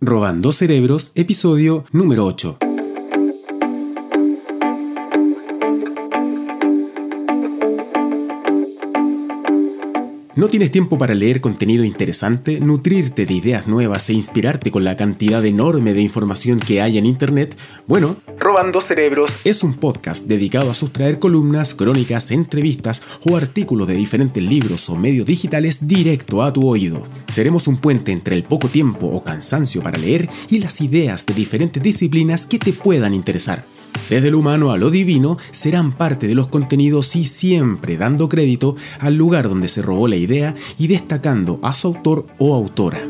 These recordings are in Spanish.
Robando Cerebros, episodio número 8. ¿No tienes tiempo para leer contenido interesante, nutrirte de ideas nuevas e inspirarte con la cantidad enorme de información que hay en Internet? Bueno, Robando Cerebros es un podcast dedicado a sustraer columnas, crónicas, entrevistas o artículos de diferentes libros o medios digitales directo a tu oído. Seremos un puente entre el poco tiempo o cansancio para leer y las ideas de diferentes disciplinas que te puedan interesar. Desde lo humano a lo divino serán parte de los contenidos y siempre dando crédito al lugar donde se robó la idea y destacando a su autor o autora.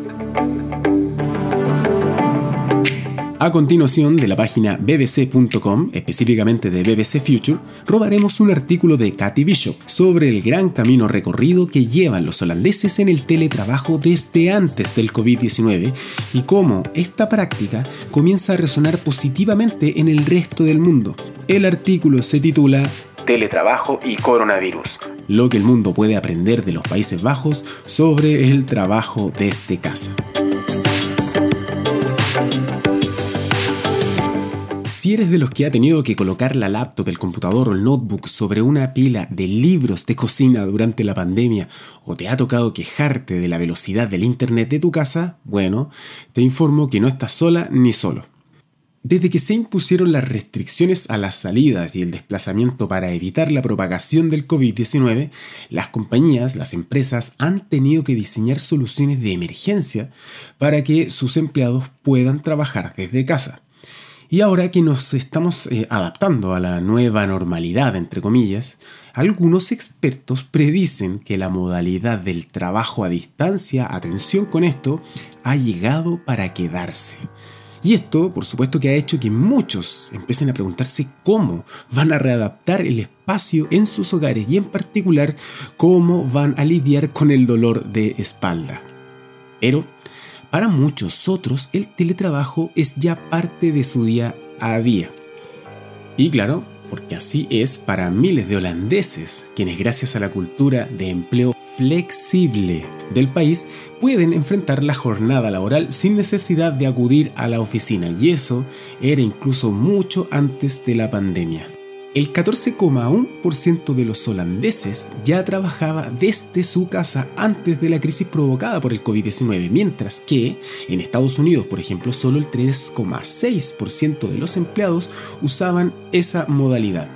A continuación, de la página bbc.com, específicamente de BBC Future, robaremos un artículo de Cathy Bishop sobre el gran camino recorrido que llevan los holandeses en el teletrabajo desde antes del COVID-19 y cómo esta práctica comienza a resonar positivamente en el resto del mundo. El artículo se titula Teletrabajo y coronavirus, lo que el mundo puede aprender de los Países Bajos sobre el trabajo desde casa. Si eres de los que ha tenido que colocar la laptop, el computador o el notebook sobre una pila de libros de cocina durante la pandemia o te ha tocado quejarte de la velocidad del internet de tu casa, bueno, te informo que no estás sola ni solo. Desde que se impusieron las restricciones a las salidas y el desplazamiento para evitar la propagación del COVID-19, las compañías, las empresas han tenido que diseñar soluciones de emergencia para que sus empleados puedan trabajar desde casa. Y ahora que nos estamos eh, adaptando a la nueva normalidad, entre comillas, algunos expertos predicen que la modalidad del trabajo a distancia, atención con esto, ha llegado para quedarse. Y esto, por supuesto, que ha hecho que muchos empiecen a preguntarse cómo van a readaptar el espacio en sus hogares y en particular cómo van a lidiar con el dolor de espalda. Pero para muchos otros, el teletrabajo es ya parte de su día a día. Y claro, porque así es para miles de holandeses, quienes gracias a la cultura de empleo flexible del país pueden enfrentar la jornada laboral sin necesidad de acudir a la oficina. Y eso era incluso mucho antes de la pandemia. El 14,1% de los holandeses ya trabajaba desde su casa antes de la crisis provocada por el COVID-19, mientras que en Estados Unidos, por ejemplo, solo el 3,6% de los empleados usaban esa modalidad.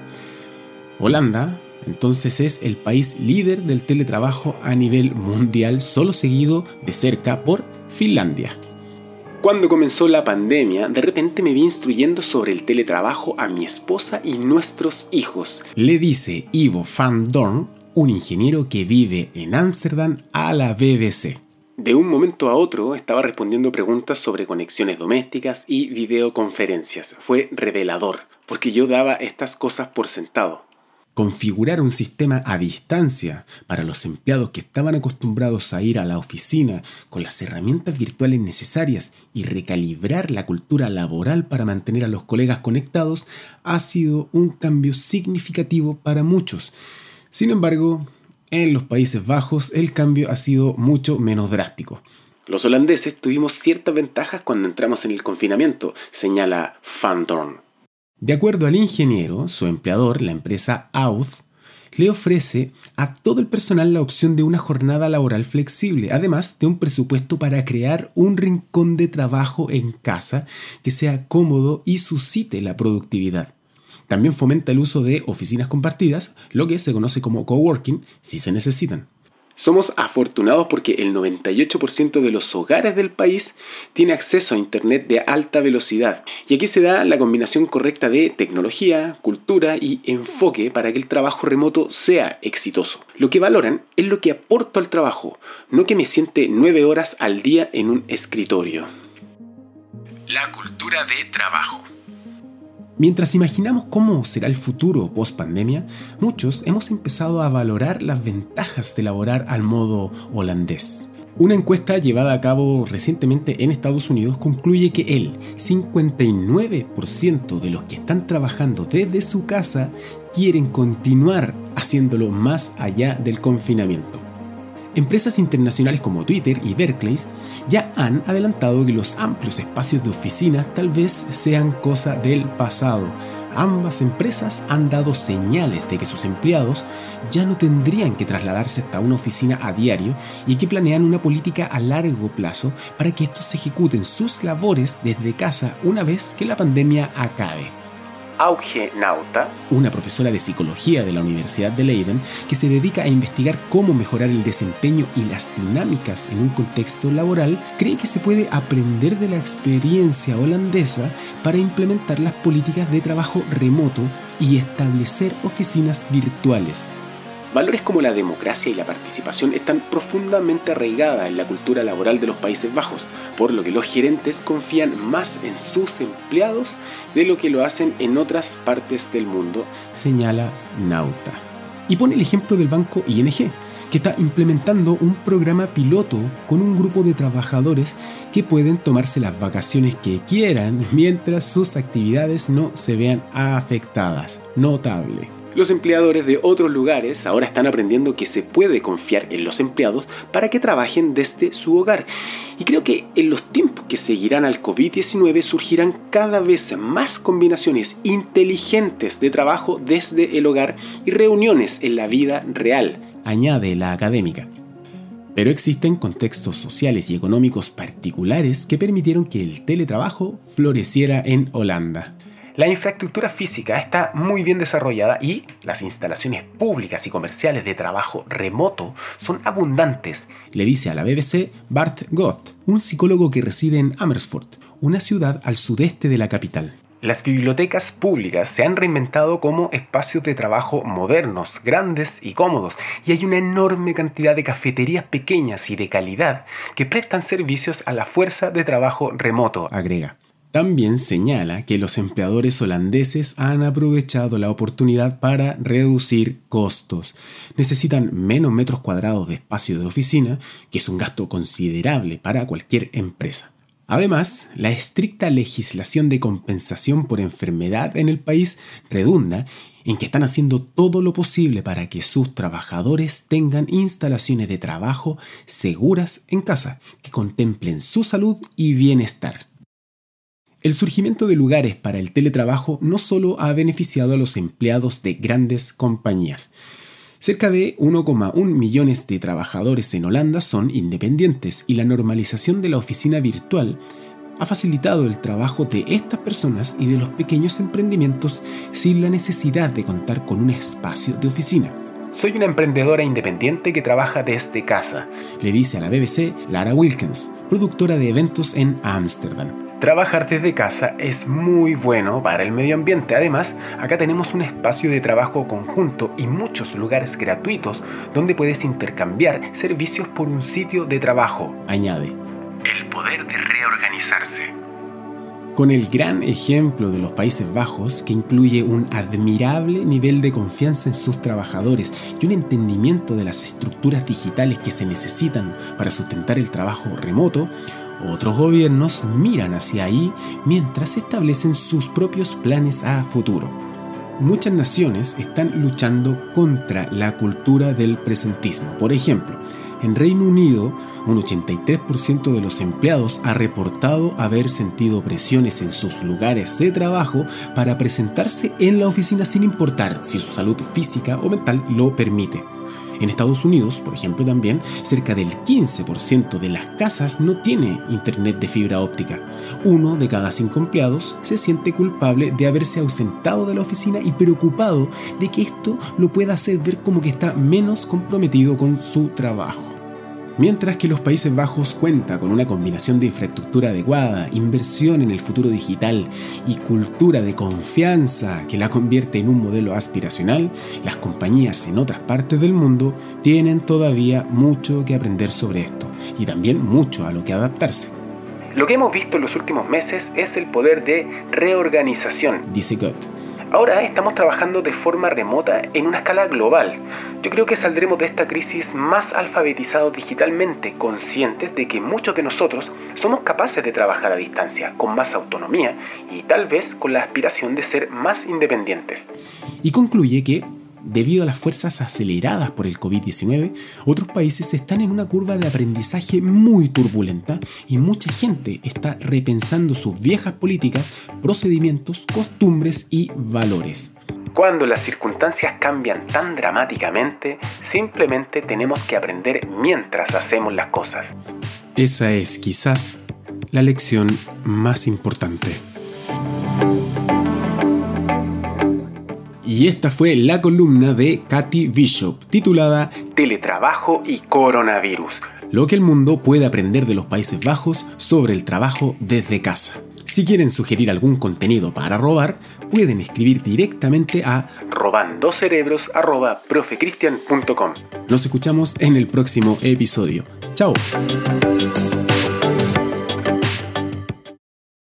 Holanda, entonces, es el país líder del teletrabajo a nivel mundial, solo seguido de cerca por Finlandia. Cuando comenzó la pandemia, de repente me vi instruyendo sobre el teletrabajo a mi esposa y nuestros hijos. Le dice Ivo van Dorn, un ingeniero que vive en Ámsterdam, a la BBC. De un momento a otro estaba respondiendo preguntas sobre conexiones domésticas y videoconferencias. Fue revelador, porque yo daba estas cosas por sentado configurar un sistema a distancia para los empleados que estaban acostumbrados a ir a la oficina con las herramientas virtuales necesarias y recalibrar la cultura laboral para mantener a los colegas conectados ha sido un cambio significativo para muchos. Sin embargo, en los Países Bajos el cambio ha sido mucho menos drástico. Los holandeses tuvimos ciertas ventajas cuando entramos en el confinamiento, señala Van. De acuerdo al ingeniero, su empleador, la empresa Auth, le ofrece a todo el personal la opción de una jornada laboral flexible, además de un presupuesto para crear un rincón de trabajo en casa que sea cómodo y suscite la productividad. También fomenta el uso de oficinas compartidas, lo que se conoce como coworking, si se necesitan. Somos afortunados porque el 98% de los hogares del país tiene acceso a Internet de alta velocidad. Y aquí se da la combinación correcta de tecnología, cultura y enfoque para que el trabajo remoto sea exitoso. Lo que valoran es lo que aporto al trabajo, no que me siente nueve horas al día en un escritorio. La cultura de trabajo. Mientras imaginamos cómo será el futuro post pandemia, muchos hemos empezado a valorar las ventajas de laborar al modo holandés. Una encuesta llevada a cabo recientemente en Estados Unidos concluye que el 59% de los que están trabajando desde su casa quieren continuar haciéndolo más allá del confinamiento. Empresas internacionales como Twitter y Berkeley ya han adelantado que los amplios espacios de oficinas tal vez sean cosa del pasado. Ambas empresas han dado señales de que sus empleados ya no tendrían que trasladarse hasta una oficina a diario y que planean una política a largo plazo para que estos ejecuten sus labores desde casa una vez que la pandemia acabe. Auge Nauta, una profesora de psicología de la Universidad de Leiden, que se dedica a investigar cómo mejorar el desempeño y las dinámicas en un contexto laboral, cree que se puede aprender de la experiencia holandesa para implementar las políticas de trabajo remoto y establecer oficinas virtuales. Valores como la democracia y la participación están profundamente arraigadas en la cultura laboral de los Países Bajos, por lo que los gerentes confían más en sus empleados de lo que lo hacen en otras partes del mundo, señala Nauta. Y pone el ejemplo del banco ING, que está implementando un programa piloto con un grupo de trabajadores que pueden tomarse las vacaciones que quieran mientras sus actividades no se vean afectadas. Notable. Los empleadores de otros lugares ahora están aprendiendo que se puede confiar en los empleados para que trabajen desde su hogar. Y creo que en los tiempos que seguirán al COVID-19 surgirán cada vez más combinaciones inteligentes de trabajo desde el hogar y reuniones en la vida real, añade la académica. Pero existen contextos sociales y económicos particulares que permitieron que el teletrabajo floreciera en Holanda. La infraestructura física está muy bien desarrollada y las instalaciones públicas y comerciales de trabajo remoto son abundantes, le dice a la BBC Bart Goth, un psicólogo que reside en Amersfoort, una ciudad al sudeste de la capital. Las bibliotecas públicas se han reinventado como espacios de trabajo modernos, grandes y cómodos, y hay una enorme cantidad de cafeterías pequeñas y de calidad que prestan servicios a la fuerza de trabajo remoto, agrega. También señala que los empleadores holandeses han aprovechado la oportunidad para reducir costos. Necesitan menos metros cuadrados de espacio de oficina, que es un gasto considerable para cualquier empresa. Además, la estricta legislación de compensación por enfermedad en el país redunda en que están haciendo todo lo posible para que sus trabajadores tengan instalaciones de trabajo seguras en casa, que contemplen su salud y bienestar. El surgimiento de lugares para el teletrabajo no solo ha beneficiado a los empleados de grandes compañías. Cerca de 1,1 millones de trabajadores en Holanda son independientes y la normalización de la oficina virtual ha facilitado el trabajo de estas personas y de los pequeños emprendimientos sin la necesidad de contar con un espacio de oficina. Soy una emprendedora independiente que trabaja desde casa, le dice a la BBC Lara Wilkins, productora de eventos en Ámsterdam. Trabajar desde casa es muy bueno para el medio ambiente. Además, acá tenemos un espacio de trabajo conjunto y muchos lugares gratuitos donde puedes intercambiar servicios por un sitio de trabajo, añade. El poder de reorganizarse. Con el gran ejemplo de los Países Bajos, que incluye un admirable nivel de confianza en sus trabajadores y un entendimiento de las estructuras digitales que se necesitan para sustentar el trabajo remoto, otros gobiernos miran hacia ahí mientras establecen sus propios planes a futuro. Muchas naciones están luchando contra la cultura del presentismo. Por ejemplo, en Reino Unido, un 83% de los empleados ha reportado haber sentido presiones en sus lugares de trabajo para presentarse en la oficina sin importar si su salud física o mental lo permite. En Estados Unidos, por ejemplo, también cerca del 15% de las casas no tiene internet de fibra óptica. Uno de cada cinco empleados se siente culpable de haberse ausentado de la oficina y preocupado de que esto lo pueda hacer ver como que está menos comprometido con su trabajo. Mientras que los Países Bajos cuenta con una combinación de infraestructura adecuada, inversión en el futuro digital y cultura de confianza que la convierte en un modelo aspiracional, las compañías en otras partes del mundo tienen todavía mucho que aprender sobre esto y también mucho a lo que adaptarse. Lo que hemos visto en los últimos meses es el poder de reorganización, dice Gott Ahora estamos trabajando de forma remota en una escala global. Yo creo que saldremos de esta crisis más alfabetizados digitalmente, conscientes de que muchos de nosotros somos capaces de trabajar a distancia, con más autonomía y tal vez con la aspiración de ser más independientes. Y concluye que debido a las fuerzas aceleradas por el COVID-19, otros países están en una curva de aprendizaje muy turbulenta y mucha gente está repensando sus viejas políticas, procedimientos, costumbres y valores. Cuando las circunstancias cambian tan dramáticamente, simplemente tenemos que aprender mientras hacemos las cosas. Esa es quizás la lección más importante. Y esta fue la columna de Katy Bishop, titulada Teletrabajo y Coronavirus, lo que el mundo puede aprender de los Países Bajos sobre el trabajo desde casa. Si quieren sugerir algún contenido para robar, pueden escribir directamente a robandocerebros.profecristian.com. Nos escuchamos en el próximo episodio. ¡Chao!